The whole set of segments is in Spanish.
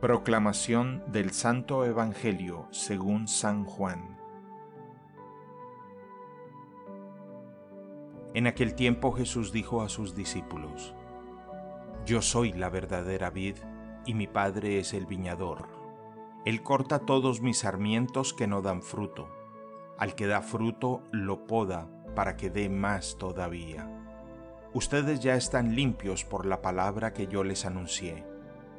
Proclamación del Santo Evangelio según San Juan. En aquel tiempo Jesús dijo a sus discípulos, Yo soy la verdadera vid y mi Padre es el viñador. Él corta todos mis sarmientos que no dan fruto. Al que da fruto lo poda para que dé más todavía. Ustedes ya están limpios por la palabra que yo les anuncié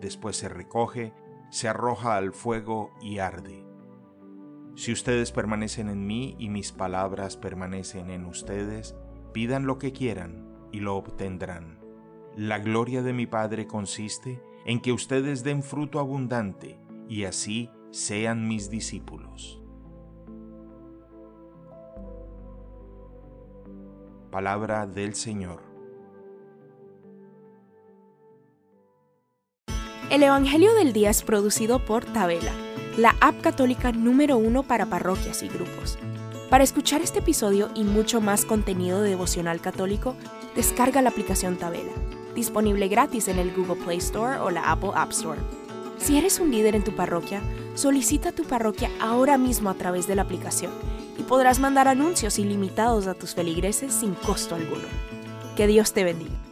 después se recoge se arroja al fuego y arde. Si ustedes permanecen en mí y mis palabras permanecen en ustedes, pidan lo que quieran y lo obtendrán. La gloria de mi Padre consiste en que ustedes den fruto abundante y así sean mis discípulos. Palabra del Señor. El Evangelio del Día es producido por Tabela, la app católica número uno para parroquias y grupos. Para escuchar este episodio y mucho más contenido devocional católico, descarga la aplicación Tabela, disponible gratis en el Google Play Store o la Apple App Store. Si eres un líder en tu parroquia, solicita tu parroquia ahora mismo a través de la aplicación y podrás mandar anuncios ilimitados a tus feligreses sin costo alguno. Que Dios te bendiga.